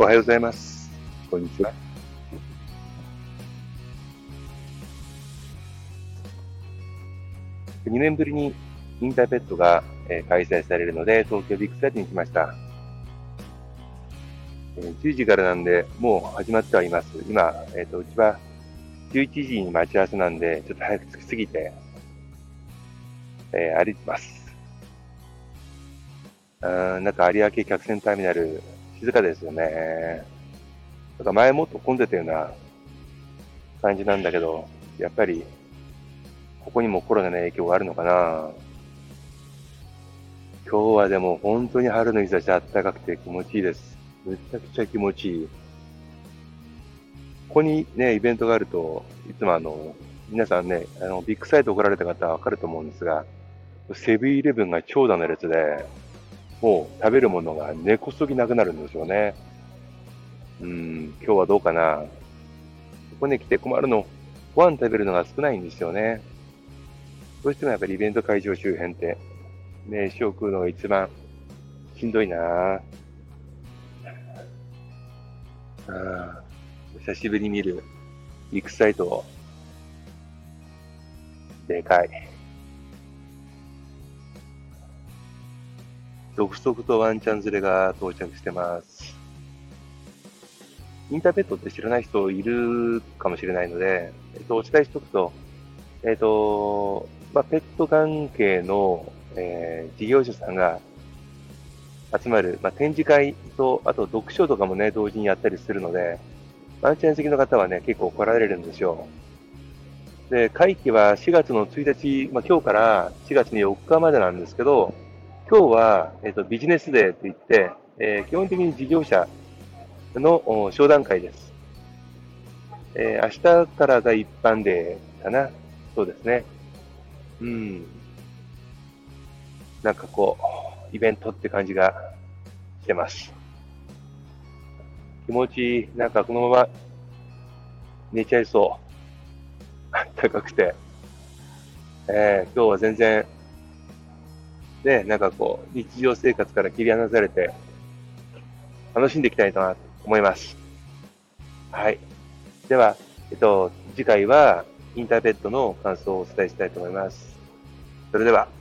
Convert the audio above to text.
おはようございます。こんにちは。2年ぶりにインターペットが、開催されるので、東京ビッグサイトに来ました。10時からなんで、もう始まってはいます。今、えっ、と、うちは11時に待ち合わせなんで、ちょっと早く着きすぎて、えー歩いてます。うーん、なんか有明客船ターミナル、静かですよね。なんか前もっと混んでたような感じなんだけど、やっぱり、ここにもコロナの影響があるのかな今日はでも本当に春の日差し暖かくて気持ちいいです。めちゃくちゃ気持ちいい。ここにね、イベントがあると、いつもあの、皆さんね、あの、ビッグサイト来られた方はわかると思うんですが、セブンイレブンが長蛇の列で、もう食べるものが根こそぎなくなるんですよね。うん、今日はどうかな。ここに来て困るの、ご飯食べるのが少ないんですよね。どうしてもやっぱりイベント会場周辺って、飯を食うのが一番しんどいなぁ。あ久しぶりに見るビッグサイト、でかい。続々とワンちゃん連れが到着してます。インターペットって知らない人いるかもしれないので、えっと、お伝えしておくと、えっと、まあ、ペット関係の、えー事業者さんが集まる、まあ、展示会と、あと読書とかもね、同時にやったりするので、ワンちゃん好きの方はね、結構来られるんですよ。で、会期は4月の1日、まあ、今日から4月の4日までなんですけど、今日は、えっと、ビジネスデーといって、えー基本的に事業者の商談会です。えー明日からが一般デーかな。そうですね。うん。なんかこう、イベントって感じがしてます。気持ちいい。なんかこのまま寝ちゃいそう。あったかくて。えー今日は全然、ね、なんかこう、日常生活から切り離されて、楽しんでいきたいなと思います。はい。では、えっと、次回はインターペットの感想をお伝えしたいと思います。それでは。